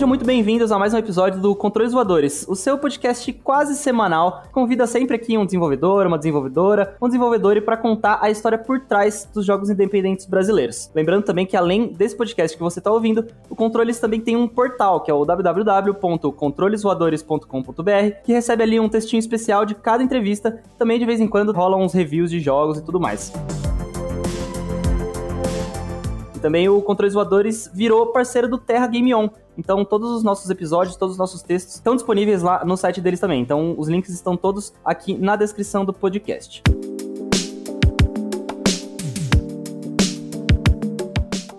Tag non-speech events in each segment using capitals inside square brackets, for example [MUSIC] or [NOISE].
sejam muito bem-vindos a mais um episódio do Controles Voadores, o seu podcast quase semanal. Convida sempre aqui um desenvolvedor, uma desenvolvedora, um desenvolvedor para contar a história por trás dos jogos independentes brasileiros. Lembrando também que além desse podcast que você está ouvindo, o Controles também tem um portal, que é o www.controlesvoadores.com.br, que recebe ali um textinho especial de cada entrevista. Também de vez em quando rolam uns reviews de jogos e tudo mais também o Controles Voadores virou parceiro do Terra Game On. Então, todos os nossos episódios, todos os nossos textos estão disponíveis lá no site deles também. Então, os links estão todos aqui na descrição do podcast.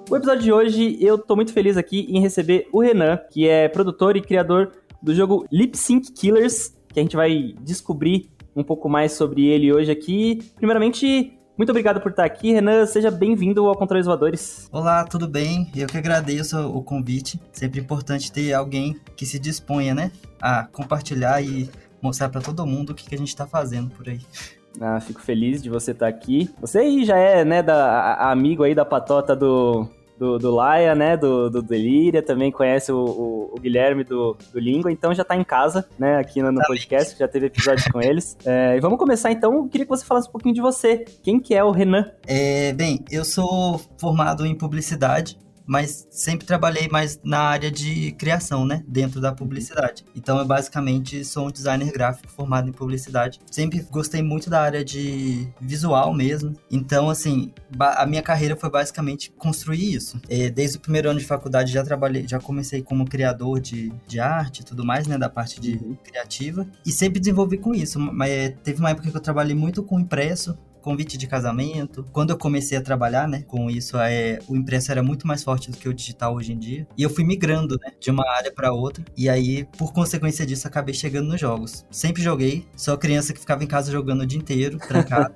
O episódio de hoje, eu tô muito feliz aqui em receber o Renan, que é produtor e criador do jogo Lip Sync Killers, que a gente vai descobrir um pouco mais sobre ele hoje aqui. Primeiramente, muito obrigado por estar aqui, Renan. Seja bem-vindo ao Controles Voadores. Olá, tudo bem? Eu que agradeço o convite. Sempre importante ter alguém que se disponha, né, a compartilhar e mostrar para todo mundo o que, que a gente está fazendo por aí. Ah, fico feliz de você estar aqui. Você aí já é, né, da, a, amigo aí da patota do, do, do Laia, né? Do, do Delíria, também conhece o, o, o Guilherme do, do Língua, então já tá em casa, né? Aqui no, no podcast, já teve episódios com eles. É, e vamos começar então, eu queria que você falasse um pouquinho de você. Quem que é o Renan? É, bem, eu sou formado em publicidade, mas sempre trabalhei mais na área de criação, né? Dentro da publicidade. Então eu basicamente sou um designer gráfico formado em publicidade. Sempre gostei muito da área de visual mesmo. Então, assim, a minha carreira foi basicamente construir isso. É, desde o primeiro ano de faculdade já trabalhei, já comecei como criador de, de arte e tudo mais, né? Da parte de uhum. criativa. E sempre desenvolvi com isso. Mas é, teve uma época que eu trabalhei muito com impresso, convite de casamento. Quando eu comecei a trabalhar, né, com isso, é, o impresso era muito mais forte do que o digital hoje em dia. E eu fui migrando, né, de uma área para outra. E aí, por consequência disso, acabei chegando nos jogos. Sempre joguei, sou criança que ficava em casa jogando o dia inteiro, trancada.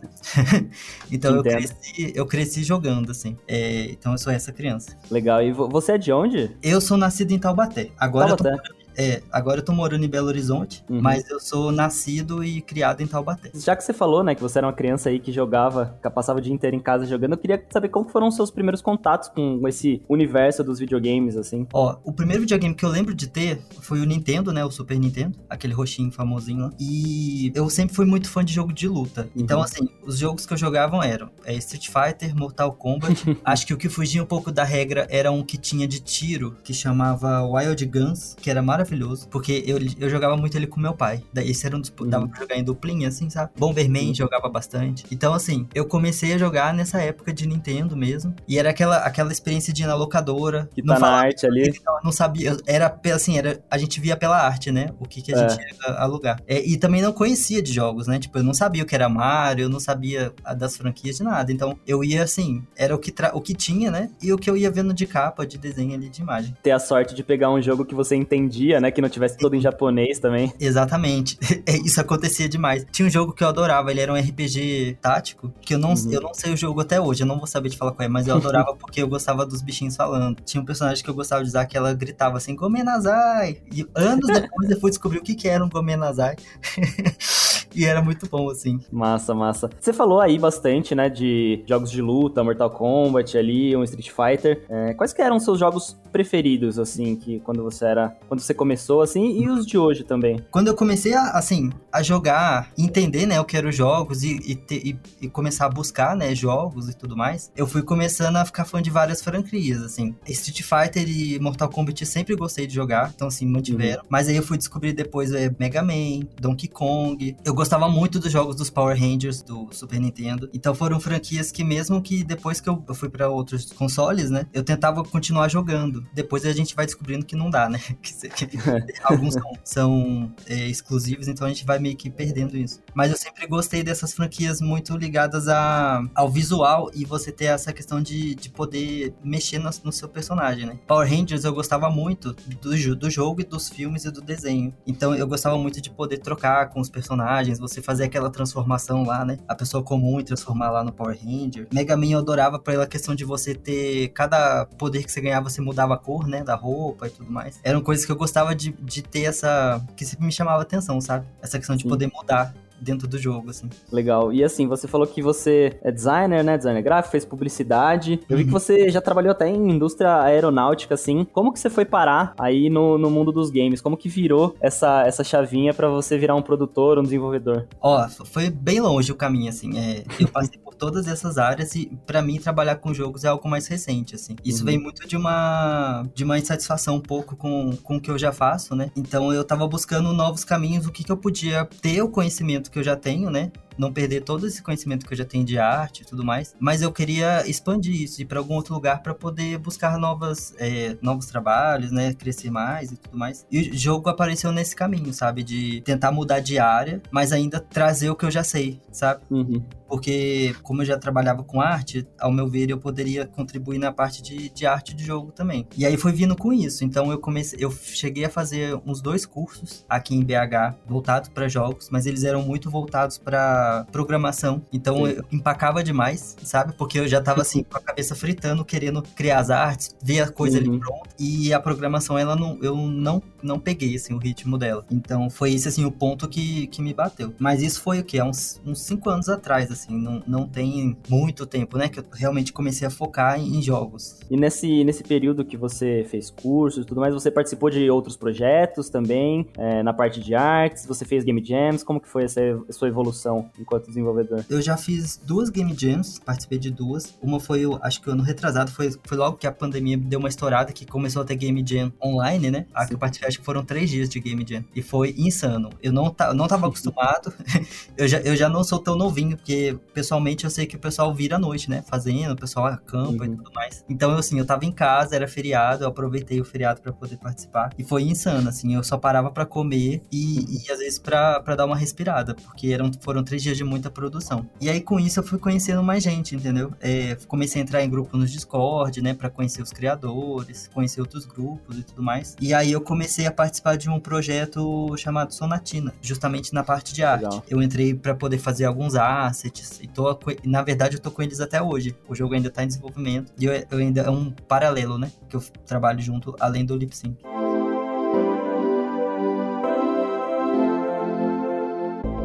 [LAUGHS] então eu cresci, eu cresci jogando, assim. É, então eu sou essa criança. Legal. E você é de onde? Eu sou nascido em Taubaté. Agora Taubaté. eu tô morando é, agora eu tô morando em Belo Horizonte, uhum. mas eu sou nascido e criado em Taubaté. Já que você falou, né, que você era uma criança aí que jogava, que passava o dia inteiro em casa jogando, eu queria saber como foram os seus primeiros contatos com esse universo dos videogames, assim. Ó, o primeiro videogame que eu lembro de ter foi o Nintendo, né, o Super Nintendo, aquele roxinho famosinho lá. E eu sempre fui muito fã de jogo de luta. Uhum. Então, assim, os jogos que eu jogava eram é, Street Fighter, Mortal Kombat. [LAUGHS] Acho que o que fugia um pouco da regra era um que tinha de tiro, que chamava Wild Guns, que era maravilhoso maravilhoso, porque eu, eu jogava muito ele com meu pai. Daí esse era um dos. Uhum. Dava pra jogar em duplinha, assim, sabe? Bomberman uhum. jogava bastante. Então, assim, eu comecei a jogar nessa época de Nintendo mesmo. E era aquela, aquela experiência de ir na locadora. Que tá na arte ali. [LAUGHS] Não, não sabia. Era assim, era, a gente via pela arte, né? O que, que a é. gente ia alugar. É, e também não conhecia de jogos, né? Tipo, eu não sabia o que era Mario, eu não sabia das franquias de nada. Então, eu ia assim, era o que, o que tinha, né? E o que eu ia vendo de capa, de desenho ali, de imagem. Ter a sorte de pegar um jogo que você entendia né? Que não tivesse todo em japonês também. Exatamente. [LAUGHS] É, isso acontecia demais. Tinha um jogo que eu adorava, ele era um RPG tático, que eu não, uhum. eu não sei o jogo até hoje, eu não vou saber te falar qual é, mas eu adorava [LAUGHS] porque eu gostava dos bichinhos falando. Tinha um personagem que eu gostava de usar que ela gritava assim, Gomenazai! E anos depois eu fui descobrir o que, que era um Gomenazai. [LAUGHS] E era muito bom, assim. Massa, massa. Você falou aí bastante, né, de jogos de luta, Mortal Kombat ali, um Street Fighter. É, quais que eram seus jogos preferidos, assim, que quando você era... Quando você começou, assim, e os de hoje também? Quando eu comecei, a, assim, a jogar, entender, né, o que eram os jogos e, e, te, e, e, começar a buscar, né, jogos e tudo mais, eu fui começando a ficar fã de várias franquias, assim. Street Fighter e Mortal Kombat eu sempre gostei de jogar, então, assim, mantiveram. Uhum. Mas aí eu fui descobrir depois é, Mega Man, Donkey Kong. Eu gostava muito dos jogos dos Power Rangers do Super Nintendo. Então foram franquias que mesmo que depois que eu fui para outros consoles, né, eu tentava continuar jogando. Depois a gente vai descobrindo que não dá, né? [LAUGHS] [LAUGHS] Alguns são, são é, exclusivos, então a gente vai meio que perdendo isso. Mas eu sempre gostei dessas franquias muito ligadas a, ao visual e você ter essa questão de, de poder mexer no, no seu personagem, né? Power Rangers eu gostava muito do, do jogo e dos filmes e do desenho. Então eu gostava muito de poder trocar com os personagens personagens, você fazer aquela transformação lá, né? A pessoa comum e transformar lá no Power Ranger. Mega Man eu adorava pela questão de você ter. Cada poder que você ganhava, você mudava a cor, né? Da roupa e tudo mais. Eram coisas que eu gostava de, de ter essa. que sempre me chamava atenção, sabe? Essa questão de Sim. poder mudar dentro do jogo, assim. Legal. E assim, você falou que você é designer, né? Designer gráfico, fez publicidade. Eu vi que uhum. você já trabalhou até em indústria aeronáutica, assim. Como que você foi parar aí no, no mundo dos games? Como que virou essa, essa chavinha para você virar um produtor, um desenvolvedor? Ó, foi bem longe o caminho, assim. É, eu passei por todas essas áreas e para mim trabalhar com jogos é algo mais recente, assim. Isso uhum. vem muito de uma de uma insatisfação um pouco com, com o que eu já faço, né? Então eu tava buscando novos caminhos, o que que eu podia ter o conhecimento que eu já tenho, né? Não perder todo esse conhecimento que eu já tenho de arte e tudo mais, mas eu queria expandir isso, ir para algum outro lugar para poder buscar novas, é, novos trabalhos, né, crescer mais e tudo mais. E o jogo apareceu nesse caminho, sabe, de tentar mudar de área, mas ainda trazer o que eu já sei, sabe? Uhum. Porque como eu já trabalhava com arte, ao meu ver eu poderia contribuir na parte de, de arte de jogo também. E aí foi vindo com isso. Então eu comecei, eu cheguei a fazer uns dois cursos aqui em BH voltados para jogos, mas eles eram muito voltados para programação. Então Sim. eu empacava demais, sabe? Porque eu já tava assim, com a cabeça fritando, querendo criar as artes, ver a coisa uhum. ali pronta. E a programação, ela não, eu não, não peguei, assim, o ritmo dela. Então foi esse, assim, o ponto que, que me bateu. Mas isso foi o quê? Há uns, uns cinco anos atrás, assim, não, não tem muito tempo, né? Que eu realmente comecei a focar em, em jogos. E nesse, nesse período que você fez cursos e tudo mais, você participou de outros projetos também, é, na parte de artes, você fez game jams, como que foi essa, sua evolução enquanto desenvolvedor? Eu já fiz duas game jams, participei de duas. Uma foi, acho que o ano retrasado, foi, foi logo que a pandemia deu uma estourada, que começou a ter game jam online, né? A que eu participei, acho que foram três dias de game jam. E foi insano. Eu não, ta, não tava acostumado. [LAUGHS] eu, já, eu já não sou tão novinho, porque pessoalmente eu sei que o pessoal vira à noite, né? Fazendo, o pessoal acampa uhum. e tudo mais. Então, eu, assim, eu tava em casa, era feriado, eu aproveitei o feriado para poder participar. E foi insano, assim, eu só parava para comer e, e às vezes para dar uma respirada, porque eram, foram três dias de muita produção. E aí com isso eu fui conhecendo mais gente, entendeu? É, comecei a entrar em grupo no Discord, né, para conhecer os criadores, conhecer outros grupos e tudo mais. E aí eu comecei a participar de um projeto chamado Sonatina, justamente na parte de arte. Legal. Eu entrei para poder fazer alguns assets e tô, na verdade eu tô com eles até hoje. O jogo ainda tá em desenvolvimento e eu, eu ainda é um paralelo, né, que eu trabalho junto além do lip sync.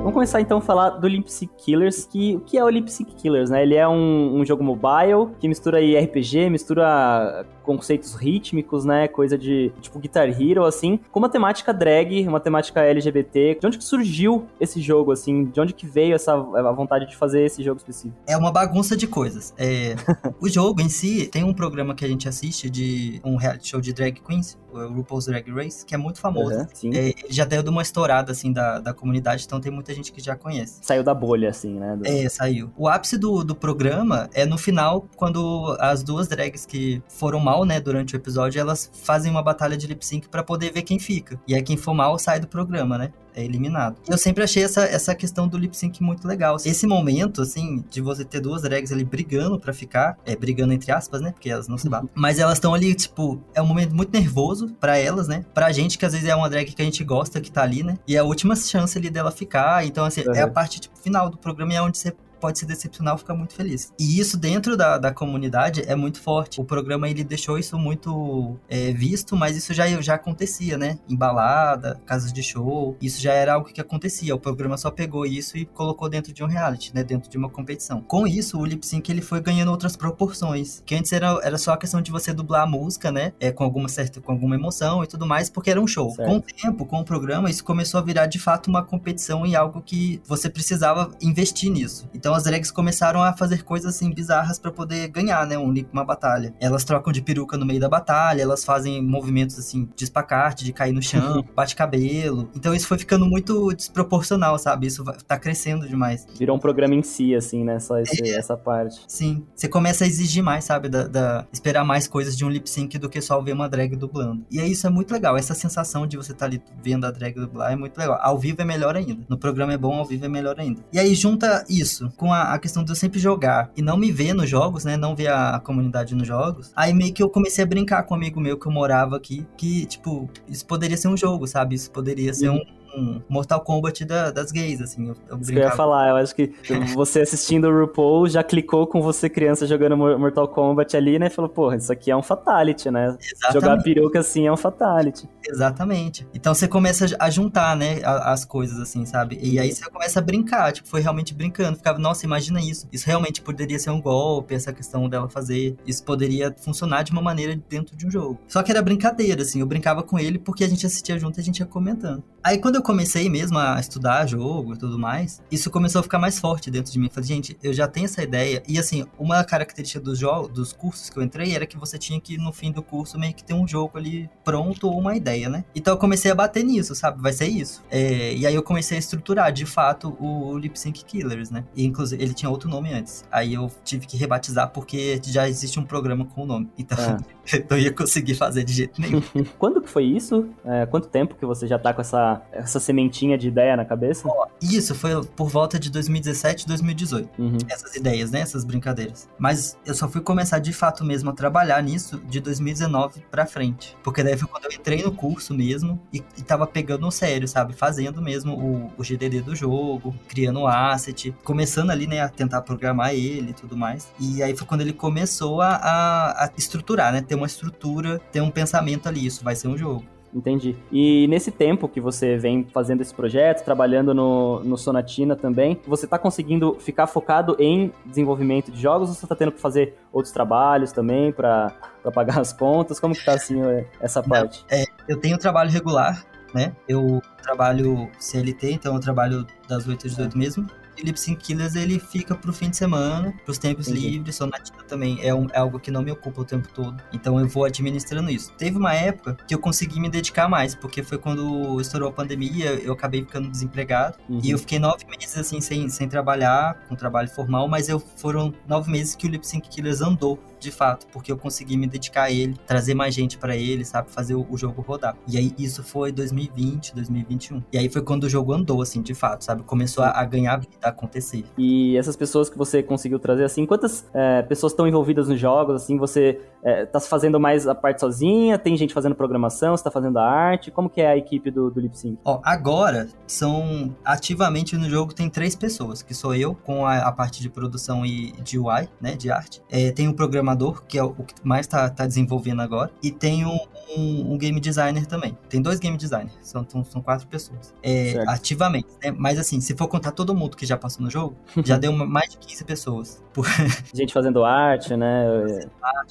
Vamos começar então a falar do Limp Sync Killers, que o que é o Limp Sync Killers, né? Ele é um, um jogo mobile que mistura RPG, mistura conceitos rítmicos, né? Coisa de tipo Guitar Hero, assim, com uma temática drag, uma temática LGBT. De onde que surgiu esse jogo, assim? De onde que veio essa a vontade de fazer esse jogo específico? É uma bagunça de coisas. É, [LAUGHS] o jogo em si tem um programa que a gente assiste de um reality show de drag queens, o RuPaul's Drag Race, que é muito famoso. Uhum, é, ele já deu uma estourada, assim, da, da comunidade, então tem muita gente que já conhece. Saiu da bolha, assim, né? Do... É, saiu. O ápice do, do programa é no final, quando as duas drags que foram mal, né, durante o episódio, elas fazem uma batalha de lip sync pra poder ver quem fica. E aí quem for mal sai do programa, né? é eliminado. Eu sempre achei essa, essa questão do lip sync muito legal. Esse momento, assim, de você ter duas drags ali brigando para ficar, é, brigando entre aspas, né? Porque elas não se batem. [LAUGHS] Mas elas estão ali, tipo, é um momento muito nervoso para elas, né? Pra gente, que às vezes é uma drag que a gente gosta, que tá ali, né? E é a última chance ali dela ficar. Então, assim, uhum. é a parte, tipo, final do programa e é onde você pode se decepcionar ou ficar muito feliz. E isso dentro da, da comunidade é muito forte. O programa ele deixou isso muito é, visto, mas isso já, já acontecia, né? Em balada, casas de show, isso já era algo que acontecia. O programa só pegou isso e colocou dentro de um reality, né? Dentro de uma competição. Com isso, o lip sync ele foi ganhando outras proporções. Que antes era, era só a questão de você dublar a música, né? É, com alguma certa, com alguma emoção e tudo mais, porque era um show. Certo. Com o tempo, com o programa, isso começou a virar de fato uma competição e algo que você precisava investir nisso. Então então as drags começaram a fazer coisas assim bizarras para poder ganhar, né, um, uma batalha. Elas trocam de peruca no meio da batalha, elas fazem movimentos assim de espacate, de cair no chão, [LAUGHS] bate cabelo. Então isso foi ficando muito desproporcional, sabe? Isso tá crescendo demais. Virou um programa em si, assim, né? Só esse, é, essa parte. Sim. Você começa a exigir mais, sabe? Da, da, esperar mais coisas de um lip sync do que só ver uma drag dublando. E aí isso é muito legal. Essa sensação de você estar tá ali vendo a drag dublar é muito legal. Ao vivo é melhor ainda. No programa é bom, ao vivo é melhor ainda. E aí junta isso com a, a, questão de eu sempre jogar e não me ver nos jogos, né? Não ver a, a, comunidade nos jogos. Aí meio que eu comecei a brincar com um amigo meu que eu morava aqui, que, tipo, isso poderia ser um jogo, sabe? Isso poderia ser uhum. um um Mortal Kombat da, das gays, assim. Eu, eu Isso que eu ia falar, eu acho que você assistindo o RuPaul já clicou com você criança jogando Mortal Kombat ali, né? Falou, porra, isso aqui é um fatality, né? Exatamente. Jogar peruca assim é um fatality. Exatamente. Então você começa a juntar, né, as coisas, assim, sabe? E aí você começa a brincar, tipo, foi realmente brincando. Ficava, nossa, imagina isso. Isso realmente poderia ser um golpe, essa questão dela fazer. Isso poderia funcionar de uma maneira dentro de um jogo. Só que era brincadeira, assim. Eu brincava com ele porque a gente assistia junto e a gente ia comentando. Aí quando eu comecei mesmo a estudar jogo e tudo mais, isso começou a ficar mais forte dentro de mim. Eu falei, gente, eu já tenho essa ideia. E assim, uma característica dos jogos, dos cursos que eu entrei era que você tinha que, no fim do curso, meio que ter um jogo ali pronto ou uma ideia, né? Então eu comecei a bater nisso, sabe? Vai ser isso. É, e aí eu comecei a estruturar, de fato, o Lip Sync Killers, né? E, inclusive, ele tinha outro nome antes. Aí eu tive que rebatizar porque já existe um programa com o nome. Então, [LAUGHS] é. não ia conseguir fazer de jeito nenhum. [LAUGHS] Quando que foi isso? É, quanto tempo que você já tá com essa essa, sementinha de ideia na cabeça? Isso, foi por volta de 2017, 2018. Uhum. Essas ideias, né? Essas brincadeiras. Mas eu só fui começar de fato mesmo a trabalhar nisso de 2019 pra frente. Porque daí foi quando eu entrei no curso mesmo e, e tava pegando no sério, sabe? Fazendo mesmo o, o GDD do jogo, criando o asset, começando ali, né, a tentar programar ele e tudo mais. E aí foi quando ele começou a, a, a estruturar, né? Ter uma estrutura, ter um pensamento ali, isso vai ser um jogo. Entendi. E nesse tempo que você vem fazendo esse projeto, trabalhando no, no Sonatina também, você está conseguindo ficar focado em desenvolvimento de jogos ou você está tendo que fazer outros trabalhos também para pagar as contas? Como que tá assim essa parte? Não, é, eu tenho trabalho regular, né? Eu trabalho CLT, então eu trabalho das 8 às 18 mesmo. Lip Sync Killers ele fica pro fim de semana, pros tempos uhum. livres, Sonatina também é, um, é, algo que não me ocupa o tempo todo. Então eu vou administrando isso. Teve uma época que eu consegui me dedicar mais, porque foi quando estourou a pandemia, eu acabei ficando desempregado. Uhum. E eu fiquei nove meses assim sem, sem trabalhar, com trabalho formal, mas eu foram nove meses que o Lip Sync Killers andou de fato, porque eu consegui me dedicar a ele, trazer mais gente para ele, sabe, fazer o, o, jogo rodar. E aí isso foi 2020, 2021. E aí foi quando o jogo andou, assim, de fato, sabe, começou a, a ganhar vida, acontecer. E essas pessoas que você conseguiu trazer, assim, quantas é, pessoas estão envolvidas nos jogos, assim, você é, tá fazendo mais a parte sozinha, tem gente fazendo programação, você tá fazendo a arte, como que é a equipe do, do Lip Sync? Ó, agora, são, ativamente no jogo tem três pessoas, que sou eu, com a, a parte de produção e de UI, né, de arte. É, tem um programa programador, que é o que mais está tá desenvolvendo agora, e tem um, um, um, game designer também. Tem dois game designers, são, são quatro pessoas. É, ativamente, né? Mas assim, se for contar todo mundo que já passou no jogo, [LAUGHS] já deu uma, mais de 15 pessoas. Por... [LAUGHS] Gente fazendo arte, né?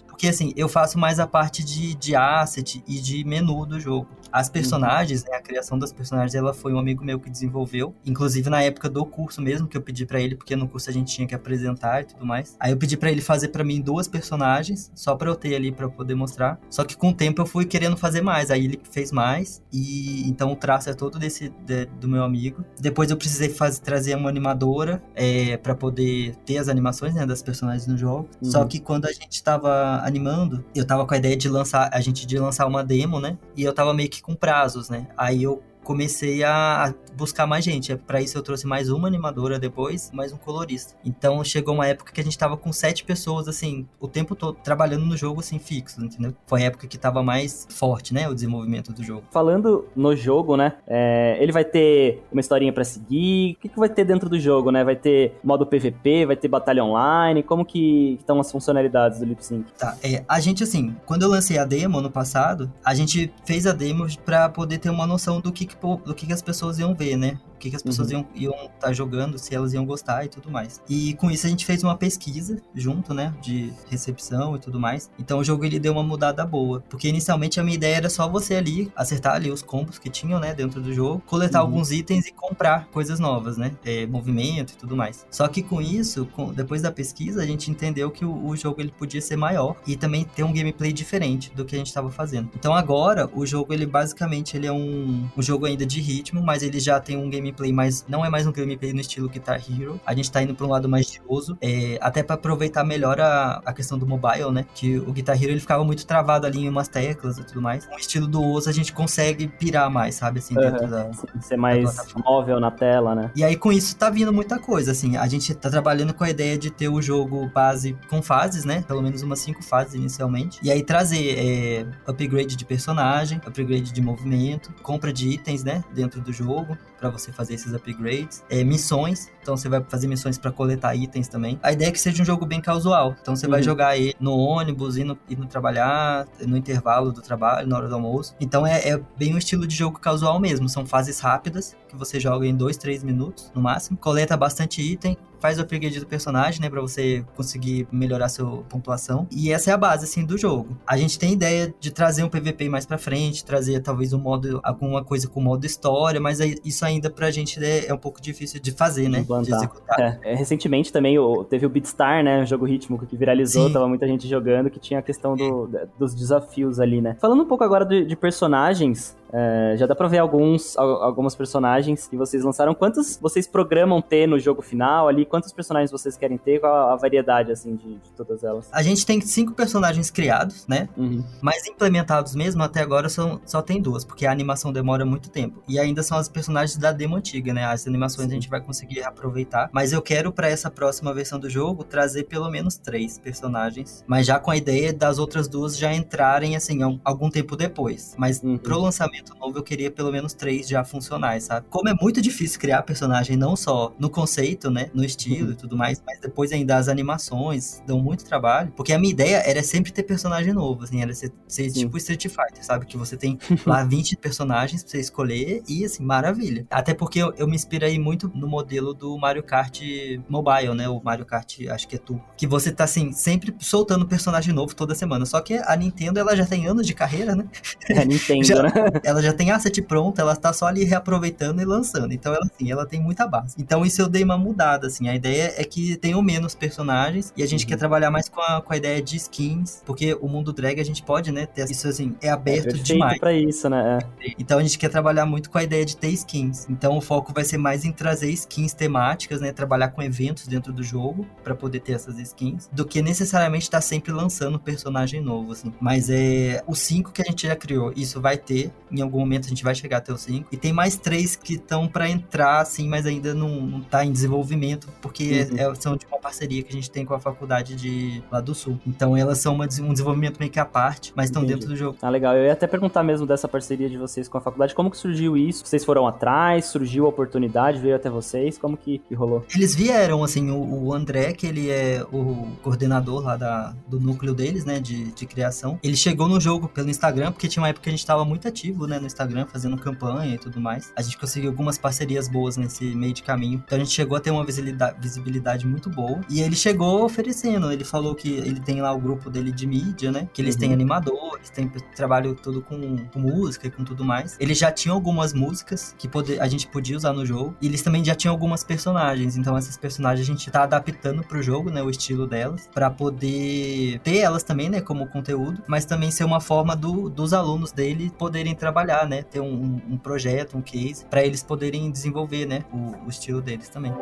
Porque assim, eu faço mais a parte de, de asset e de menu do jogo. As uhum. personagens, uhum. né, a criação das personagens, ela foi um amigo meu que desenvolveu. Inclusive na época do curso mesmo, que eu pedi para ele, porque no curso a gente tinha que apresentar e tudo mais. Aí eu pedi para ele fazer para mim duas personagens, só pra eu ter ali para poder mostrar. Só que com o tempo eu fui querendo fazer mais. Aí ele fez mais. E então o traço é todo desse de, do meu amigo. Depois eu precisei fazer, trazer uma animadora é, para poder ter as animações né, das personagens no jogo. Uhum. Só que quando a gente tava animando, eu tava com a ideia de lançar, a gente de lançar uma demo, né? E eu tava meio que com prazos, né? Aí eu comecei a buscar mais gente. Para isso eu trouxe mais uma animadora depois, mais um colorista. Então chegou uma época que a gente tava com sete pessoas, assim, o tempo todo trabalhando no jogo, assim, fixo, entendeu? Foi a época que tava mais forte, né, o desenvolvimento do jogo. Falando no jogo, né, é, ele vai ter uma historinha para seguir, o que, que vai ter dentro do jogo, né? Vai ter modo PVP, vai ter batalha online, como que estão as funcionalidades do Lip Sync? Tá, é, a gente, assim, quando eu lancei a demo no passado, a gente fez a demo para poder ter uma noção do que, que do que, que as pessoas iam ver, né? O que, que as pessoas uhum. iam estar tá jogando, se elas iam gostar e tudo mais. E com isso a gente fez uma pesquisa junto, né? De recepção e tudo mais. Então o jogo ele deu uma mudada boa. Porque inicialmente a minha ideia era só você ali acertar ali os combos que tinham, né? Dentro do jogo, coletar uhum. alguns itens e comprar coisas novas, né? É, movimento e tudo mais. Só que com isso, com, depois da pesquisa, a gente entendeu que o, o jogo ele podia ser maior e também ter um gameplay diferente do que a gente estava fazendo. Então agora o jogo ele basicamente ele é um, um jogo ainda de ritmo, mas ele já tem um game gameplay, mas não é mais um gameplay no estilo Guitar Hero. A gente tá indo pra um lado mais estiloso, é, até para aproveitar melhor a, a questão do mobile, né? Que o Guitar Hero ele ficava muito travado ali em umas teclas e tudo mais. Com o estilo do Oso a gente consegue pirar mais, sabe? Assim, dentro uhum. da. Ser mais móvel na tela, né? E aí com isso tá vindo muita coisa, assim. A gente tá trabalhando com a ideia de ter o jogo base com fases, né? Pelo menos umas cinco fases inicialmente. E aí trazer é, upgrade de personagem, upgrade de movimento, compra de itens, né? Dentro do jogo para você fazer esses upgrades. É, missões, então você vai fazer missões para coletar itens também. A ideia é que seja um jogo bem casual. Então você uhum. vai jogar ele no ônibus, indo, indo trabalhar, no intervalo do trabalho, na hora do almoço. Então é, é bem um estilo de jogo casual mesmo. São fases rápidas, que você joga em 2, 3 minutos no máximo. Coleta bastante item, faz o upgrade do personagem, né, para você conseguir melhorar sua pontuação. E essa é a base assim do jogo. A gente tem ideia de trazer um PVP mais para frente, trazer talvez um modo alguma coisa com modo história, mas isso ainda pra gente é, é um pouco difícil de fazer, né, de executar. É, é, recentemente também teve o Beatstar, né, o jogo ritmo que viralizou, Sim. tava muita gente jogando que tinha a questão do, dos desafios ali, né. Falando um pouco agora de, de personagens, é, já dá pra ver alguns, algumas personagens que vocês lançaram. Quantos vocês programam ter no jogo final ali? Quantos personagens vocês querem ter? Qual a, a variedade, assim, de, de, todas elas? A gente tem cinco personagens criados, né? Uhum. Mas implementados mesmo, até agora são, só tem duas, porque a animação demora muito tempo. E ainda são as personagens da demo antiga, né? As animações Sim. a gente vai conseguir aproveitar. Mas eu quero, para essa próxima versão do jogo, trazer pelo menos três personagens. Mas já com a ideia das outras duas já entrarem, assim, algum tempo depois. Mas uhum. pro lançamento novo, eu queria pelo menos três já funcionais, sabe? Como é muito difícil criar personagem, não só no conceito, né? No estilo uhum. e tudo mais, mas depois ainda as animações dão muito trabalho. Porque a minha ideia era sempre ter personagem novo, assim, era ser, ser tipo Street Fighter, sabe? Que você tem lá [LAUGHS] 20 personagens pra você escolher e, assim, maravilha. Até porque eu, eu me inspirei muito no modelo do Mario Kart Mobile, né? O Mario Kart, acho que é tu. Que você tá, assim, sempre soltando personagem novo toda semana. Só que a Nintendo, ela já tem anos de carreira, né? É Nintendo, [LAUGHS] já, né? Ela já tem asset pronta, ela tá só ali reaproveitando e lançando. Então, ela, assim, ela tem muita base. Então, isso eu dei uma mudada, assim. A ideia é que tenham menos personagens e a gente uhum. quer trabalhar mais com a, com a ideia de skins, porque o mundo drag a gente pode, né, ter isso, assim, é aberto é demais. pra isso, né? É. Então, a gente quer trabalhar muito com a ideia de ter skins. Então, o foco vai ser mais em trazer skins temáticas, né, trabalhar com eventos dentro do jogo para poder ter essas skins, do que necessariamente estar tá sempre lançando personagem novo, assim. Mas é o 5 que a gente já criou, isso vai ter em algum momento a gente vai chegar até o 5. E tem mais três que estão para entrar, assim, mas ainda não, não tá em desenvolvimento, porque uhum. é, são de uma parceria que a gente tem com a faculdade de lá do Sul. Então elas são uma, um desenvolvimento meio que à parte, mas estão dentro do jogo. Ah, legal. Eu ia até perguntar mesmo dessa parceria de vocês com a faculdade, como que surgiu isso? Vocês foram atrás, surgiu a oportunidade, veio até vocês, como que, que rolou? Eles vieram, assim, o, o, André, que ele é o coordenador lá da, do núcleo deles, né, de, de criação, ele chegou no jogo pelo Instagram, porque tinha uma época que a gente tava muito ativo, né, no Instagram, fazendo campanha e tudo mais. A gente conseguiu algumas parcerias boas nesse meio de caminho. Então a gente chegou a ter uma visibilidade, muito boa. E ele chegou oferecendo. Ele falou que ele tem lá o grupo dele de mídia, né? Que eles uhum. têm animadores, tem trabalho todo com, com, música e com tudo mais. Eles já tinham algumas músicas que a gente podia usar no jogo. E eles também já tinham algumas personagens. Então essas personagens a gente tá adaptando pro jogo, né? O estilo delas. para poder ter elas também, né? Como conteúdo. Mas também ser uma forma do, dos alunos dele poderem trabalhar, né? Ter um, um projeto, um case, para eles poderem desenvolver, né, o, o estilo deles também.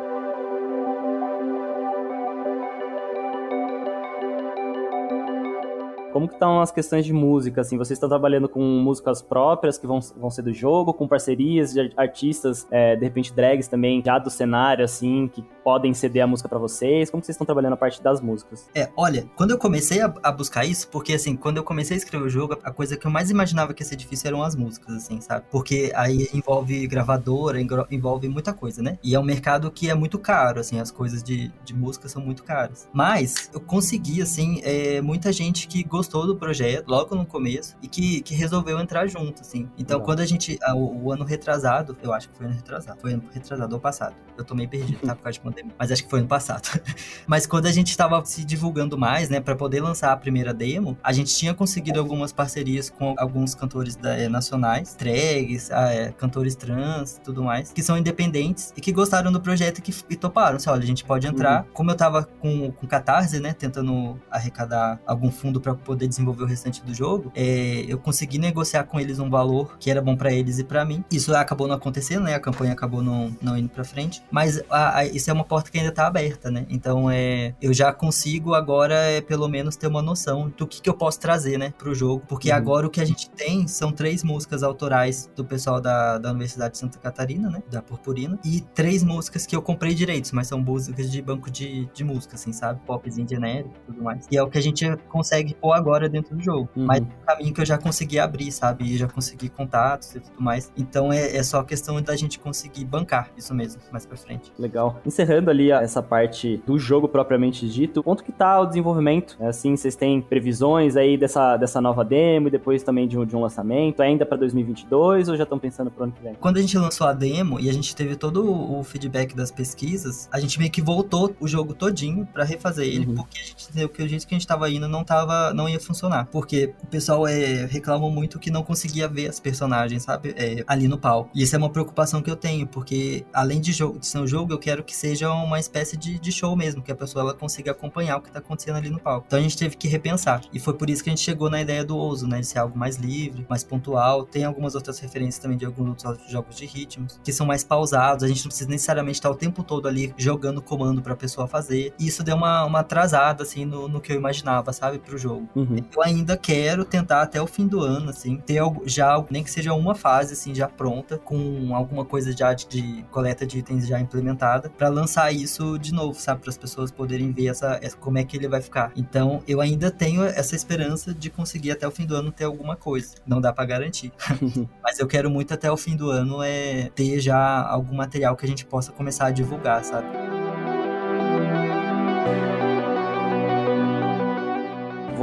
Como que estão as questões de música, assim? Vocês estão trabalhando com músicas próprias que vão, vão ser do jogo, com parcerias de artistas, é, de repente drags também, já do cenário, assim, que podem ceder a música para vocês? Como que vocês estão trabalhando a parte das músicas? É, olha, quando eu comecei a, a, buscar isso, porque assim, quando eu comecei a escrever o jogo, a coisa que eu mais imaginava que ia ser difícil eram as músicas, assim, sabe? Porque aí envolve gravadora, envolve muita coisa, né? E é um mercado que é muito caro, assim, as coisas de, de música são muito caras. Mas eu consegui, assim, é, muita gente que gostou gostou do projeto logo no começo e que, que resolveu entrar junto, assim. Então, quando a gente. O, o, ano retrasado, eu acho que foi ano retrasado. Foi ano retrasado ou passado. Eu tô meio perdido, tá? [LAUGHS] Por causa de pandemia. Mas acho que foi ano passado. [LAUGHS] Mas quando a gente tava se divulgando mais, né, para poder lançar a primeira demo, a gente tinha conseguido algumas parcerias com alguns cantores da, é, nacionais, drags, ah, é, cantores trans tudo mais, que são independentes e que gostaram do projeto e que e toparam. Assim, olha, a gente pode entrar. Uhum. Como eu tava com, com catarse, né, tentando arrecadar algum fundo para poder desenvolver o restante do jogo, é, eu consegui negociar com eles um valor que era bom para eles e para mim. Isso acabou não acontecendo, né? A campanha acabou não, não indo para frente, mas a, a, isso é uma porta que ainda tá aberta, né? Então é, eu já consigo agora é, pelo menos ter uma noção do que, que eu posso trazer, né, pro jogo, porque uhum. agora o que a gente tem são três músicas autorais do pessoal da, da Universidade de Santa Catarina, né, da Purpurina, e três músicas que eu comprei direitos, mas são músicas de banco de, de música, assim, sabe? Popzinho genérico e tudo mais. E é o que a gente consegue pôr agora dentro do jogo. Uhum. Mas é um caminho que eu já consegui abrir, sabe? Já consegui contatos e tudo mais. Então é, é só questão da gente conseguir bancar isso mesmo, mais pra frente. Legal. Encerrando ali essa parte do jogo propriamente dito, quanto que tá o desenvolvimento? É assim, vocês têm previsões aí dessa, dessa nova demo e depois também de um, de um lançamento, ainda para 2022 ou já estão pensando pro ano que vem? Quando a gente lançou a demo e a gente teve todo o feedback das pesquisas, a gente meio que voltou o jogo todinho para refazer ele, uhum. porque a gente entendeu que o jeito que a gente tava indo não tava, não ia funcionar. Porque o pessoal é, reclamou muito que não conseguia ver as personagens, sabe? É, ali no palco. E isso é uma preocupação que eu tenho, porque além de, jogo, de ser um jogo, eu quero que seja uma espécie de, de show mesmo, que a pessoa ela consiga acompanhar o que tá acontecendo ali no palco. Então a gente teve que repensar. E foi por isso que a gente chegou na ideia do Ouso, né? De ser algo mais livre, mais pontual. Tem algumas outras referências também de alguns outros jogos de ritmos, que são mais pausados. A gente não precisa necessariamente estar o tempo todo ali jogando comando pra pessoa fazer. E isso deu uma, uma atrasada, assim, no, no que eu imaginava, sabe? Pro jogo. Uhum. Eu ainda quero tentar até o fim do ano, assim, ter algo, já, nem que seja uma fase, assim, já pronta, com alguma coisa já de, de coleta de itens já implementada, para lançar isso de novo, sabe? Para as pessoas poderem ver essa, essa, como é que ele vai ficar. Então, eu ainda tenho essa esperança de conseguir até o fim do ano ter alguma coisa. Não dá para garantir. [LAUGHS] [LAUGHS] Mas eu quero muito até o fim do ano é ter já algum material que a gente possa começar a divulgar, sabe?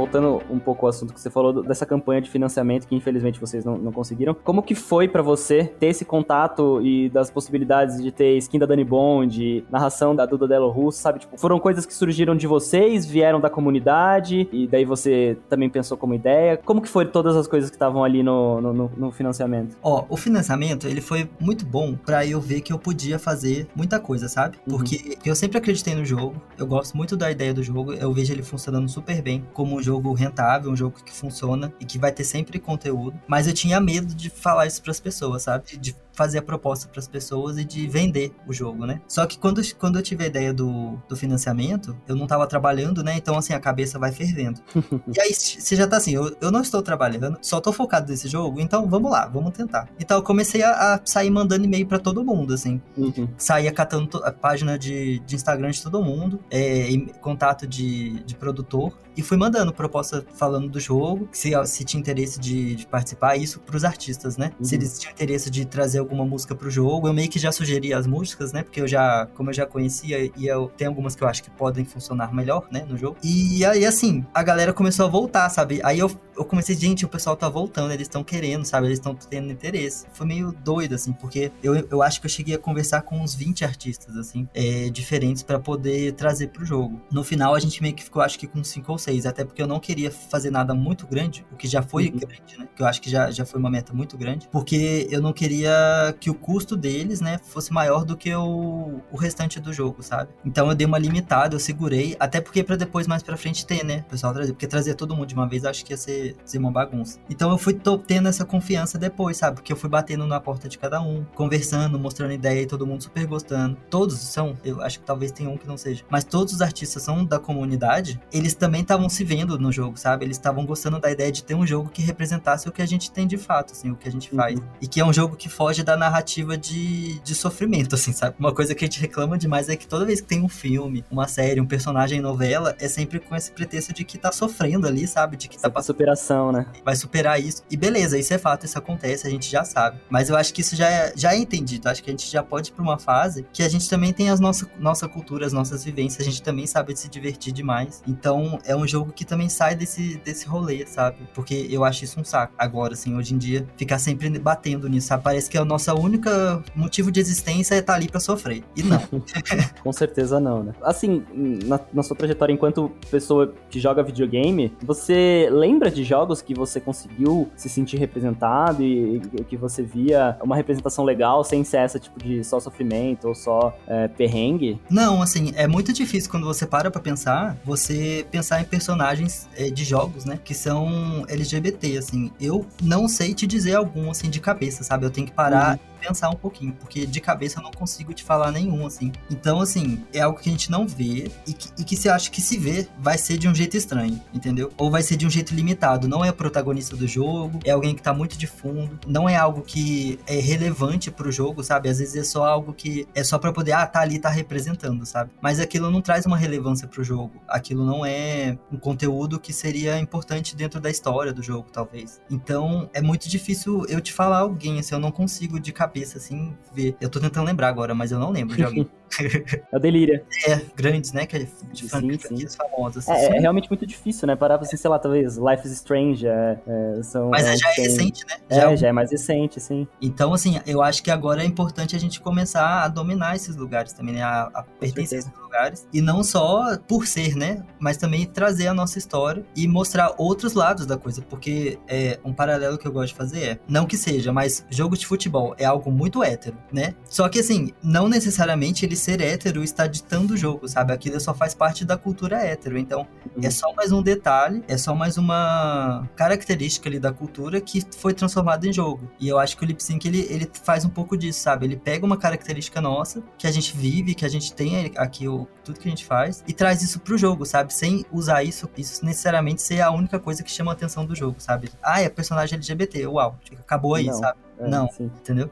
Voltando um pouco ao assunto que você falou dessa campanha de financiamento que infelizmente vocês não, não conseguiram, como que foi para você ter esse contato e das possibilidades de ter skin da Dani Bond, narração da Duda Delo Russo, sabe? Tipo, foram coisas que surgiram de vocês, vieram da comunidade e daí você também pensou como ideia. Como que foi todas as coisas que estavam ali no, no, no, financiamento? Ó, o financiamento, ele foi muito bom para eu ver que eu podia fazer muita coisa, sabe? Uhum. Porque uhum. eu sempre acreditei no jogo, eu gosto muito da ideia do jogo, eu vejo ele funcionando super bem como jogo rentável, um jogo que funciona e que vai ter sempre conteúdo. Mas eu tinha medo de falar isso para as pessoas, sabe? De fazer a proposta para as pessoas e de vender o jogo, né? Só que quando, quando eu tive a ideia do, do financiamento, eu não estava trabalhando, né? Então, assim, a cabeça vai fervendo. [LAUGHS] e aí, você já tá assim, eu, eu não estou trabalhando, só tô focado nesse jogo, então vamos lá, vamos tentar. Então, eu comecei a, a sair mandando e-mail para todo mundo, assim. Uhum. Saía catando a página de, de Instagram de todo mundo, é, contato de, de produtor, e fui mandando proposta falando do jogo, se, se tinha interesse de, de participar, isso pros artistas, né? Uhum. Se eles tinham interesse de trazer alguma música pro jogo. Eu meio que já sugeri as músicas, né? Porque eu já, como eu já conhecia, e eu tenho algumas que eu acho que podem funcionar melhor, né? No jogo. E aí, assim, a galera começou a voltar, sabe? Aí eu, eu comecei, gente, o pessoal tá voltando, eles estão querendo, sabe? Eles estão tendo interesse. Foi meio doido, assim, porque eu, eu acho que eu cheguei a conversar com uns 20 artistas, assim, é, diferentes para poder trazer pro jogo. No final, a gente meio que ficou, acho que com 5 ou 6, até porque eu não queria fazer nada muito grande, o que já foi uhum. grande, né? Que eu acho que já, já foi uma meta muito grande, porque eu não queria que o custo deles, né, fosse maior do que o, o restante do jogo, sabe? Então eu dei uma limitada, eu segurei, até porque para depois mais para frente ter, né, o pessoal trazer, porque trazer todo mundo de uma vez acho que ia ser, ser uma bagunça. Então eu fui tendo essa confiança depois, sabe? Porque eu fui batendo na porta de cada um, conversando, mostrando ideia e todo mundo super gostando. Todos são, eu acho que talvez tenha um que não seja, mas todos os artistas são da comunidade, eles também estavam se vendo no jogo, sabe? Eles estavam gostando da ideia de ter um jogo que representasse o que a gente tem de fato, assim, o que a gente faz. Uhum. E que é um jogo que foge da narrativa de, de sofrimento, assim, sabe? Uma coisa que a gente reclama demais é que toda vez que tem um filme, uma série, um personagem novela, é sempre com esse pretexto de que tá sofrendo ali, sabe? De que tá passando. Superação, né? Vai superar isso. E beleza, isso é fato, isso acontece, a gente já sabe. Mas eu acho que isso já é, já é entendido. Acho que a gente já pode ir pra uma fase que a gente também tem as nossa, nossa cultura, as nossas vivências, a gente também sabe se divertir demais. Então é um jogo que também sai desse, desse rolê, sabe? Porque eu acho isso um saco. Agora, assim, hoje em dia, ficar sempre batendo nisso, sabe? Parece que é a nossa única motivo de existência é estar tá ali para sofrer. E não. [LAUGHS] [LAUGHS] Com certeza não, né? Assim, na, na, sua trajetória enquanto pessoa que joga videogame, você lembra de jogos que você conseguiu se sentir representado e, e que você via uma representação legal sem ser essa tipo de só sofrimento ou só é, perrengue? Não, assim, é muito difícil quando você para pra pensar, você pensar em personagens é, de jogos, né, que são LGBT, assim. Eu não sei te dizer algum, assim, de cabeça, sabe? Eu tenho que parar uhum pensar um pouquinho, porque de cabeça eu não consigo te falar nenhum, assim. Então, assim, é algo que a gente não vê e que, e que você acha que se vê vai ser de um jeito estranho, entendeu? Ou vai ser de um jeito limitado. Não é o protagonista do jogo, é alguém que tá muito de fundo, não é algo que é relevante pro jogo, sabe? Às vezes é só algo que é só para poder, ah, tá ali, tá representando, sabe? Mas aquilo não traz uma relevância pro jogo. Aquilo não é um conteúdo que seria importante dentro da história do jogo, talvez. Então, é muito difícil eu te falar alguém, assim, eu não consigo de cabeça assim, ver. Eu tô tentando lembrar agora, mas eu não lembro de alguém. [LAUGHS] é o Delíria. É, grandes, né? Que é de sim, sim. famosas. É, é, realmente muito difícil, né? Parar pra assim, sei lá, talvez Life is Strange. É, é, são, Mas é, já é recente, né? Já é, já é mais recente, sim. Então, assim, eu acho que agora é importante a gente começar a dominar esses lugares também, né? A, a pertencer a esses lugares. E não só por ser, né? Mas também trazer a nossa história e mostrar outros lados da coisa. Porque é um paralelo que eu gosto de fazer é, não que seja, mas jogo de futebol é algo muito hétero, né? Só que assim, não necessariamente ele ser hétero está ditando o jogo, sabe? Aquilo só faz parte da cultura hétero. Então, uhum. é só mais um detalhe, é só mais uma característica ali da cultura que foi transformada em jogo. E eu acho que o lip sync ele, ele faz um pouco disso, sabe? Ele pega uma característica nossa que a gente vive, que a gente tem aqui o tudo que a gente faz e traz isso pro jogo, sabe? Sem usar isso, isso necessariamente ser a única coisa que chama a atenção do jogo, sabe? Ah, é personagem LGBT, uau, acabou aí, Não. sabe? É, Não, sim. entendeu?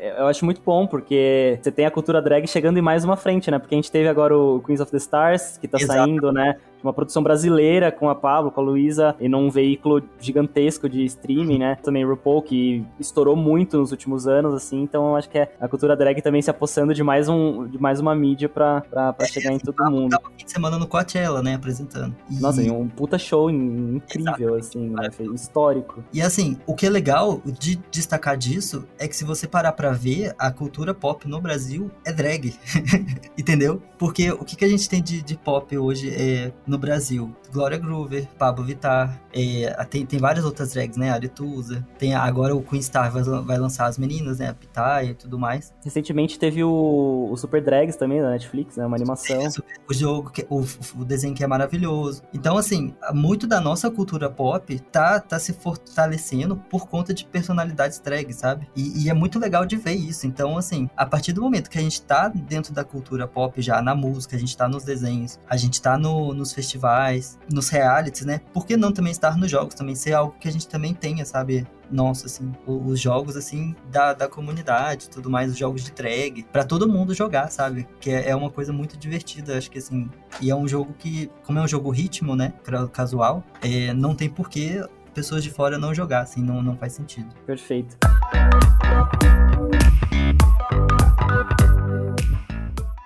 Eu acho muito bom, porque você tem a cultura drag chegando em mais uma frente, né? Porque a gente teve agora o Queens of the Stars, que tá Exato. saindo, né? uma produção brasileira com a Pablo, com a Luísa, e num veículo gigantesco de streaming, né? Também RuPaul, que estourou muito nos últimos anos, assim, então eu acho que é a cultura drag também se apossando de mais, um, de mais uma mídia pra, pra, pra é, chegar em todo tava, mundo. Tava fim de semana no Coachella, né, apresentando. E... Nossa, e um puta show incrível, Exatamente. assim, né? histórico. E assim, o que é legal de destacar disso é que se você parar pra ver, a cultura pop no Brasil é drag, [LAUGHS] entendeu? Porque o que, que a gente tem de, de pop hoje é no Brasil. Gloria Groover, Pablo Vittar, é, tem, tem várias outras drags, né? Aretusa. Tem agora o Queen Star vai, vai lançar as meninas, né? A Pitaya e tudo mais. Recentemente teve o, o Super Drags também da Netflix, né? Uma animação. o jogo, que, o, o desenho que é maravilhoso. Então, assim, muito da nossa cultura pop tá, tá se fortalecendo por conta de personalidades drags, sabe? E, e é muito legal de ver isso. Então, assim, a partir do momento que a gente tá dentro da cultura pop já, na música, a gente tá nos desenhos, a gente tá no, nos festivais, nos realities, né? Por que não também estar nos jogos? Também ser algo que a gente também tenha, sabe? Nossa, assim, os jogos, assim, da, da comunidade, tudo mais, os jogos de drag, para todo mundo jogar, sabe? Que é, é, uma coisa muito divertida, acho que, assim, e é um jogo que, como é um jogo ritmo, né, casual, é, não tem porquê pessoas de fora não jogar, assim, não, não faz sentido. Perfeito.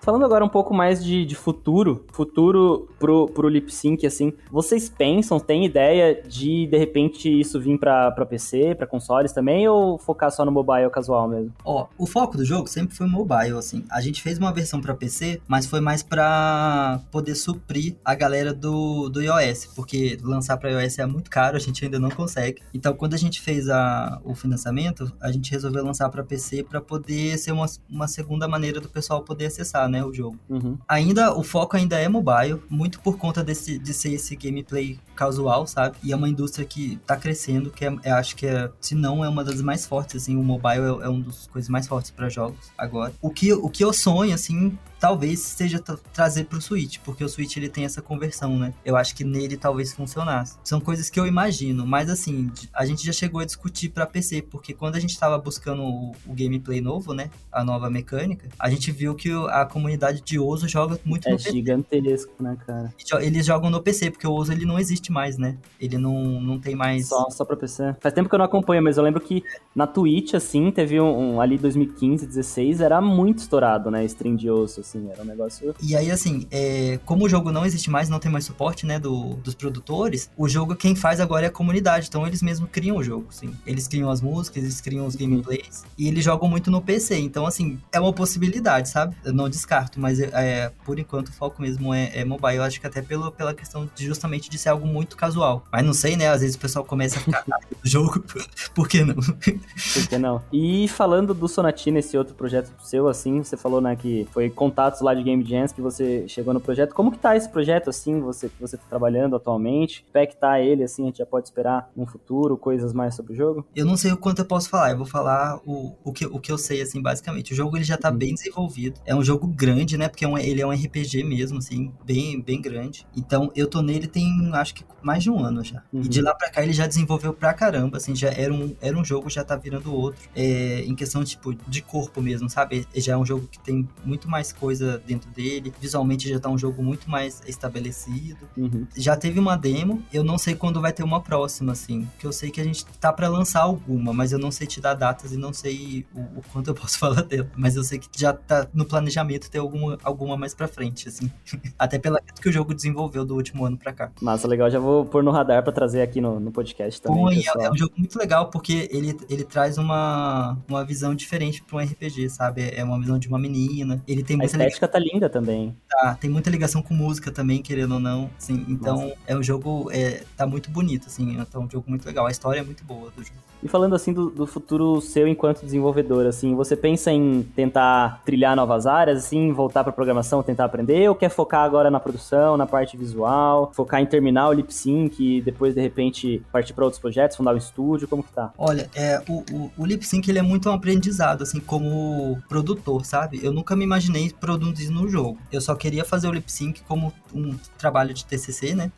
Falando agora um pouco mais de, de futuro, futuro pro, pro lip sync, assim, vocês pensam, tem ideia de de repente isso vir pra, pra PC, pra consoles também, ou focar só no mobile casual mesmo? Ó, o foco do jogo sempre foi mobile, assim. A gente fez uma versão pra PC, mas foi mais pra poder suprir a galera do, do iOS, porque lançar pra iOS é muito caro, a gente ainda não consegue. Então, quando a gente fez a, o financiamento, a gente resolveu lançar pra PC pra poder ser uma, uma segunda maneira do pessoal poder acessar, né, o jogo. Uhum. Ainda, o foco ainda é mobile, muito por conta desse, de ser esse gameplay casual, sabe? E é uma indústria que tá crescendo, que é, eu acho que é, se não é uma das mais fortes, assim, o mobile é, é um dos coisas mais fortes para jogos agora. O que, o que eu sonho, assim, talvez seja trazer pro Switch, porque o Switch ele tem essa conversão, né? Eu acho que nele talvez funcionasse. São coisas que eu imagino, mas assim, a gente já chegou a discutir para PC, porque quando a gente tava buscando o, o, gameplay novo, né, a nova mecânica, a gente viu que a comunidade de Ozo joga muito é no PC. É gigantesco, né, cara? Eles jogam no PC, porque o Ozo ele não existe mais, né? Ele não, não tem mais... Só, só pra PC. Faz tempo que eu não acompanho, mas eu lembro que na Twitch, assim, teve um, um ali 2015, 16, era muito estourado, né, stream de Ozo, assim, era um negócio... E aí, assim, é, como o jogo não existe mais, não tem mais suporte, né, do, dos produtores, o jogo quem faz agora é a comunidade, então eles mesmos criam o jogo, assim. Eles criam as músicas, eles criam os gameplays, e eles jogam muito no PC, então, assim, é uma possibilidade, sabe? Eu não descarto, mas é, é por enquanto o foco mesmo é, é mobile, eu acho que até pelo, pela questão de, justamente de ser algo muito casual. Mas não sei, né, às vezes o pessoal começa a ficar [LAUGHS] no jogo, [LAUGHS] por que não? Por que não? E falando do Sonatina, esse outro projeto seu, assim, você falou, né, que foi contatos lá de Game Jams que você chegou no projeto. Como que tá esse projeto, assim, você, que você tá trabalhando atualmente? Como é que tá ele, assim, a gente já pode esperar no futuro coisas mais sobre o jogo? Eu não sei o quanto eu posso falar, eu vou falar o, o, que, o que eu sei, assim, basicamente. O jogo, ele já tá uhum. bem desenvolvido. É um jogo grande, né, porque é um, ele é um RPG mesmo, assim, bem, bem grande. Então, eu tô nele tem, acho que mais de um ano já. Uhum. E de lá pra cá, ele já desenvolveu pra caramba, assim, já era um, era um jogo, já tá virando outro. É, em questão, tipo, de corpo mesmo, sabe? Já é um jogo que tem muito mais coisa dentro dele. Visualmente já tá um jogo muito mais estabelecido. Uhum. Já teve uma demo, eu não sei quando vai ter uma próxima, assim. Que eu sei que a gente tá para lançar alguma, mas eu não sei te dar datas e não sei o, o, quanto eu posso [LAUGHS] falar dela. Mas eu sei que já tá no planejamento ter alguma, alguma mais pra frente, assim. [LAUGHS] Até pela que o jogo desenvolveu do último ano pra cá. Massa, legal. Já vou pôr no radar para trazer aqui no, no podcast também. Bom, é, é um jogo muito legal porque ele, ele traz uma, uma visão diferente para um RPG, sabe? É uma visão de uma menina. Ele tem a estética tá linda também. Tá, tem muita ligação com música também, querendo ou não. Assim, então, Nossa. é um jogo. É, tá muito bonito, assim. Então, é um jogo muito legal. A história é muito boa do jogo. E falando assim do, do, futuro seu enquanto desenvolvedor, assim, você pensa em tentar trilhar novas áreas, assim, voltar para programação, tentar aprender, ou quer focar agora na produção, na parte visual, focar em terminar o lip sync e depois de repente partir para outros projetos, fundar um estúdio, como que tá? Olha, é o, o, o lip sync ele é muito um aprendizado, assim, como produtor, sabe? Eu nunca me imaginei produzir no jogo. Eu só queria fazer o lip sync como um trabalho de TCC, né?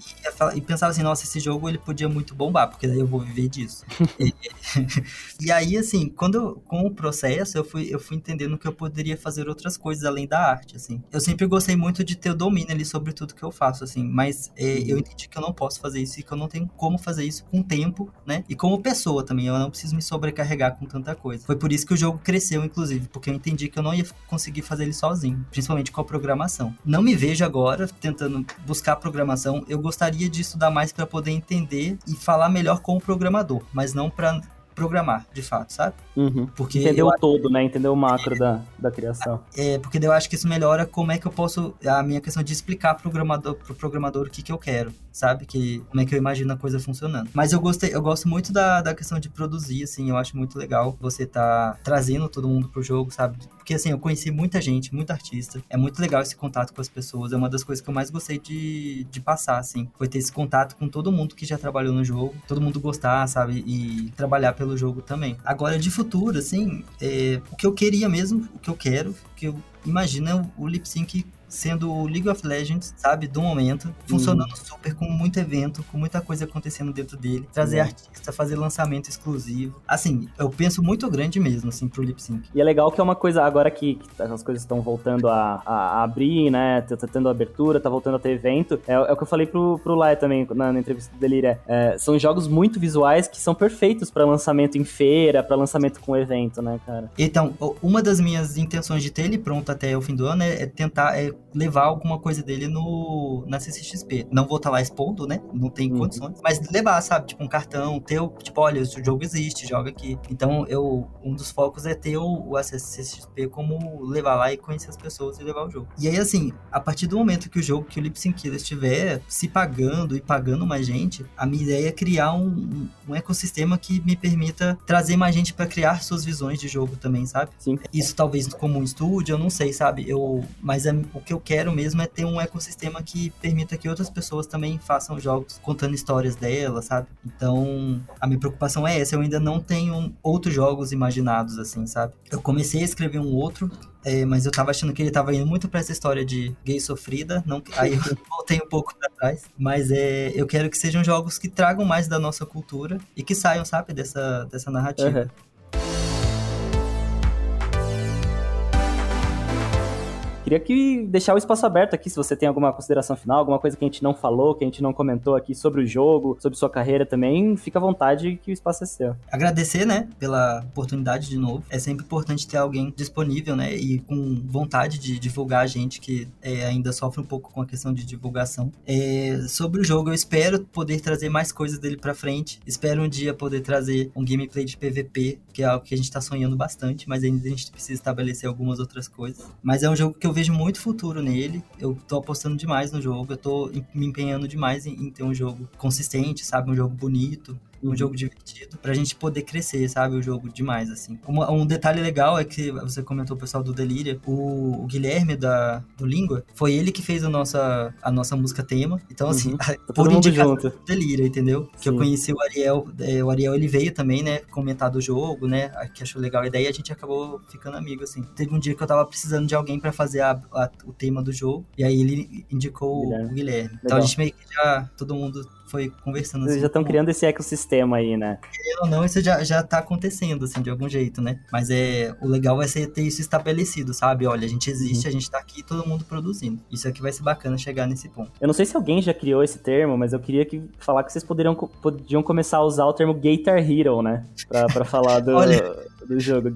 E, e pensava assim, nossa, esse jogo ele podia muito bombar, porque daí eu vou viver disso. [LAUGHS] [LAUGHS] e aí, assim, quando eu, com o processo, eu fui, eu fui entendendo que eu poderia fazer outras coisas além da arte, assim. Eu sempre gostei muito de ter o domínio ali sobre tudo que eu faço, assim, mas é, eu entendi que eu não posso fazer isso e que eu não tenho como fazer isso com tempo, né? E como pessoa também, eu não preciso me sobrecarregar com tanta coisa. Foi por isso que o jogo cresceu, inclusive, porque eu entendi que eu não ia conseguir fazer ele sozinho, principalmente com a programação. Não me vejo agora tentando buscar programação, eu gostaria de estudar mais para poder entender e falar melhor com o programador, mas não para programar, de fato, sabe? Uhum. Porque Entendeu o todo, né? Entendeu o macro da, da criação. [LAUGHS] É, porque eu acho que isso melhora como é que eu posso. A minha questão de explicar pro programador, pro programador o que, que eu quero, sabe? Que, como é que eu imagino a coisa funcionando. Mas eu gostei, eu gosto muito da, da questão de produzir, assim, eu acho muito legal você tá trazendo todo mundo pro jogo, sabe? Porque assim, eu conheci muita gente, muito artista. É muito legal esse contato com as pessoas. É uma das coisas que eu mais gostei de, de passar, assim. Foi ter esse contato com todo mundo que já trabalhou no jogo. Todo mundo gostar, sabe? E trabalhar pelo jogo também. Agora, de futuro, assim, é, o que eu queria mesmo, o que eu quero, o que eu imagino é o, o lip sync sendo o League of Legends, sabe, do momento, funcionando uhum. super, com muito evento, com muita coisa acontecendo dentro dele, trazer uhum. artista, fazer lançamento exclusivo. Assim, eu penso muito grande mesmo, assim, pro lip sync. E é legal que é uma coisa, agora que, que as coisas estão voltando a, a, a, abrir, né, tá, tá, tendo abertura, tá voltando a ter evento, é, é o que eu falei pro, pro Laia também na, na entrevista do Delíria. É, são jogos muito visuais que são perfeitos para lançamento em feira, para lançamento com evento, né, cara? Então, uma das minhas intenções de ter ele pronto até o fim do ano é, é tentar é levar alguma coisa dele no na CCXP. Não vou estar tá lá expondo, né? Não tem uhum. condições. Mas levar, sabe? Tipo, um cartão, ter o, tipo, olha, o jogo existe, joga aqui. Então, eu, um dos focos é ter o, o acesso CCXP como levar lá e conhecer as pessoas e levar o jogo. E aí, assim, a partir do momento que o jogo, que o Lip Sync Killer estiver se pagando e pagando mais gente, a minha ideia é criar um, um ecossistema que me permita trazer mais gente para criar suas visões de jogo também, sabe? Sim. Isso talvez como um estúdio, eu não sei, sabe? Eu, mas é, o que eu quero mesmo é ter um ecossistema que permita que outras pessoas também façam jogos contando histórias delas, sabe? Então, a minha preocupação é essa. Eu ainda não tenho outros jogos imaginados, assim, sabe? Eu comecei a escrever um outro, é, mas eu tava achando que ele tava indo muito pra essa história de gay sofrida, não, aí eu [LAUGHS] voltei um pouco pra trás, mas é, eu quero que sejam jogos que tragam mais da nossa cultura e que saiam, sabe, dessa, dessa narrativa. Uhum. Queria que deixar o espaço aberto aqui, se você tem alguma consideração final, alguma coisa que a gente não falou, que a gente não comentou aqui sobre o jogo, sobre sua carreira também, fica à vontade que o espaço é seu. Agradecer, né, pela oportunidade de novo. É sempre importante ter alguém disponível, né, e com vontade de divulgar a gente que é, ainda sofre um pouco com a questão de divulgação. É, sobre o jogo, eu espero poder trazer mais coisas dele pra frente. Espero um dia poder trazer um gameplay de PVP, que é algo que a gente tá sonhando bastante, mas ainda a gente precisa estabelecer algumas outras coisas. Mas é um jogo que eu vejo muito futuro nele. Eu tô apostando demais no jogo, eu tô me empenhando demais em, em ter um jogo consistente, sabe? Um jogo bonito, um uhum. jogo divertido, pra gente poder crescer, sabe? O jogo demais, assim. Um, um detalhe legal é que você comentou o pessoal do Delíria, o, o, Guilherme da, do Língua, foi ele que fez a nossa, a nossa música tema. Então, assim, uhum. [LAUGHS] tá por indicação do Delíria, entendeu? Sim. Que eu conheci o Ariel, é, o Ariel ele veio também, né, comentar do jogo, né, que achou legal. E daí a gente acabou ficando amigo, assim. Teve um dia que eu tava precisando de alguém para fazer a, a, o tema do jogo, e aí ele indicou Guilherme. o Guilherme. Legal. Então a gente meio que já, todo mundo foi conversando. Vocês assim, já estão criando esse ecossistema aí, né? Querendo ou não, isso já, já tá acontecendo, assim, de algum jeito, né? Mas é, o legal vai ser ter isso estabelecido, sabe? Olha, a gente existe, uhum. a gente tá aqui todo mundo produzindo. Isso aqui vai ser bacana chegar nesse ponto. Eu não sei se alguém já criou esse termo, mas eu queria que, falar que vocês poderiam, podiam começar a usar o termo Gator Hero, né? Pra, pra falar do... [LAUGHS] Olha do jogo.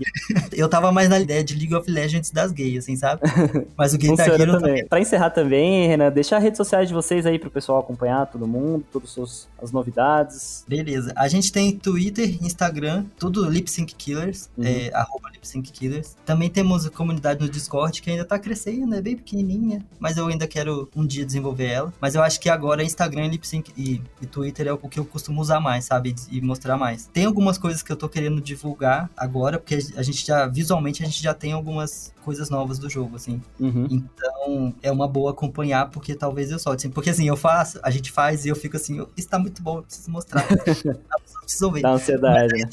Eu tava mais na ideia de League of Legends das gays, assim, sabe? [LAUGHS] Mas o Guitar Hero também. também. Pra encerrar também, Renan, deixa as redes sociais de vocês aí pro pessoal acompanhar todo mundo, todas as novidades. Beleza. A gente tem Twitter, Instagram, tudo Lip Sync Killers, uhum. é, arroba Lip Sync Killers. Também temos a comunidade no Discord, que ainda tá crescendo, é bem pequenininha, mas eu ainda quero um dia desenvolver ela. Mas eu acho que agora Instagram, Lip Sync e, e Twitter é o que eu costumo usar mais, sabe? E mostrar mais. Tem algumas coisas que eu tô querendo divulgar agora agora, porque a gente já, visualmente, a gente já tem algumas coisas novas do jogo, assim. Uhum. Então, é uma boa acompanhar, porque talvez eu solte. Assim, porque, assim, eu faço, a gente faz e eu fico assim, isso tá muito bom, eu preciso mostrar. [LAUGHS] Precisam ver. Dá ansiedade, Mas, né?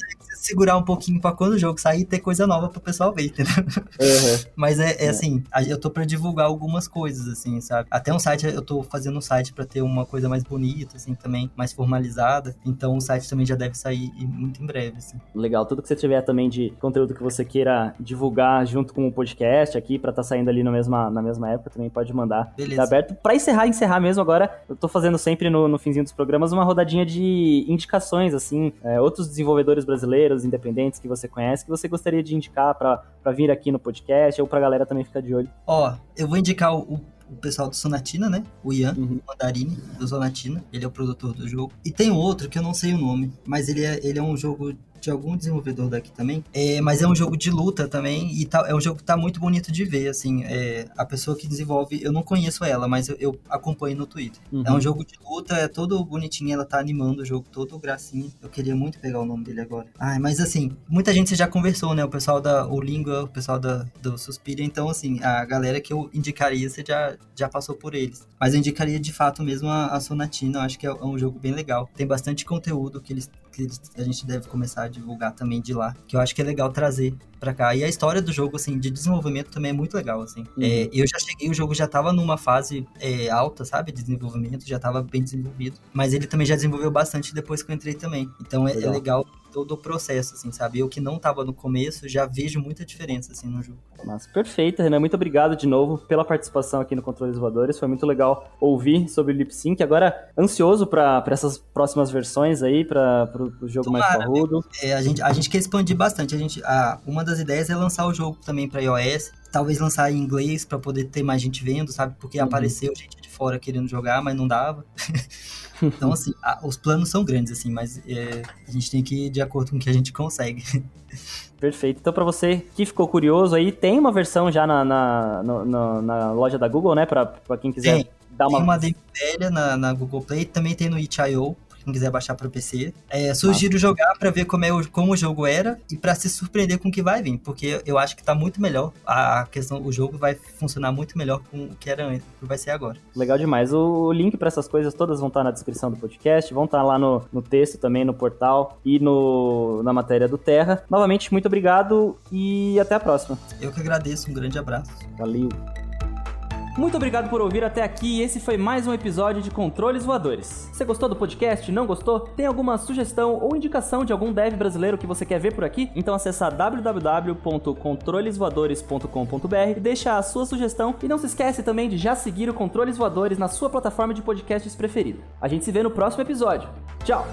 Segurar um pouquinho pra quando o jogo sair ter coisa nova pro pessoal ver, entendeu? Uhum. [LAUGHS] Mas é, é, assim, eu tô pra divulgar algumas coisas, assim, sabe? Até um site, eu tô fazendo um site pra ter uma coisa mais bonita, assim, também, mais formalizada. Então o site também já deve sair muito em breve, assim. Legal, tudo que você tiver também de conteúdo que você queira divulgar junto com o podcast aqui, pra tá saindo ali na mesma, na mesma época, também pode mandar. Beleza. Tá aberto. Pra encerrar, encerrar mesmo agora, eu tô fazendo sempre no, no finzinho dos programas uma rodadinha de indicações, assim, é, outros desenvolvedores brasileiros independentes que você conhece, que você gostaria de indicar para vir aqui no podcast ou pra galera também ficar de olho? Ó, eu vou indicar o, o pessoal do Sonatina, né? O Ian uhum. Mandarini, do Sonatina. Ele é o produtor do jogo. E tem outro que eu não sei o nome, mas ele é, ele é um jogo de algum desenvolvedor daqui também. É, mas é um jogo de luta também e tá, é um jogo que tá muito bonito de ver, assim. É, a pessoa que desenvolve, eu não conheço ela, mas eu, eu acompanho no Twitter. Uhum. É um jogo de luta, é todo bonitinho, ela tá animando o jogo todo gracinha. Eu queria muito pegar o nome dele agora. Ai, mas assim, muita gente já conversou, né? O pessoal da o Língua, o pessoal da, do Suspira, então assim, a galera que eu indicaria, você já, já passou por eles. Mas eu indicaria de fato mesmo a, a Sonatina, eu acho que é, é um jogo bem legal. Tem bastante conteúdo que eles que a gente deve começar a divulgar também de lá, que eu acho que é legal trazer para cá. E a história do jogo, assim, de desenvolvimento também é muito legal, assim. Uhum. É, eu já cheguei, o jogo já tava numa fase é, alta, sabe, de desenvolvimento, já tava bem desenvolvido, mas ele também já desenvolveu bastante depois que eu entrei também. Então é legal, é legal todo o processo, assim, sabe? Eu que não tava no começo, já vejo muita diferença, assim, no jogo. Nossa, perfeito, Renan. Muito obrigado de novo pela participação aqui no Controles Voadores. Foi muito legal ouvir sobre o Lip Sync. Agora, ansioso para essas próximas versões aí, para o jogo Tomara, mais parrudo. É, a, gente, a gente quer expandir bastante. A gente, a, uma das ideias é lançar o jogo também para iOS. Talvez lançar em inglês para poder ter mais gente vendo, sabe? Porque uhum. apareceu gente de fora querendo jogar, mas não dava. [LAUGHS] Então, assim, a, os planos são grandes, assim, mas é, a gente tem que ir de acordo com o que a gente consegue. [LAUGHS] Perfeito. Então, para você que ficou curioso aí, tem uma versão já na, na, na, na loja da Google, né? Para quem quiser tem. dar uma. Tem uma demo velha na, na Google Play, também tem no itch.io quem quiser baixar para PC. É, sugiro ah. jogar para ver como, é o, como o jogo era e para se surpreender com o que vai vir, porque eu acho que tá muito melhor. A questão, o jogo vai funcionar muito melhor com o que era antes, o que vai ser agora. Legal demais. O link para essas coisas todas vão estar na descrição do podcast, vão estar lá no, no texto também, no portal e no, na matéria do Terra. Novamente, muito obrigado e até a próxima. Eu que agradeço, um grande abraço. Valeu. Muito obrigado por ouvir até aqui. Esse foi mais um episódio de Controles Voadores. Você gostou do podcast? Não gostou? Tem alguma sugestão ou indicação de algum dev brasileiro que você quer ver por aqui? Então acessa www.controlesvoadores.com.br e deixa a sua sugestão. E não se esquece também de já seguir o Controles Voadores na sua plataforma de podcasts preferida. A gente se vê no próximo episódio. Tchau!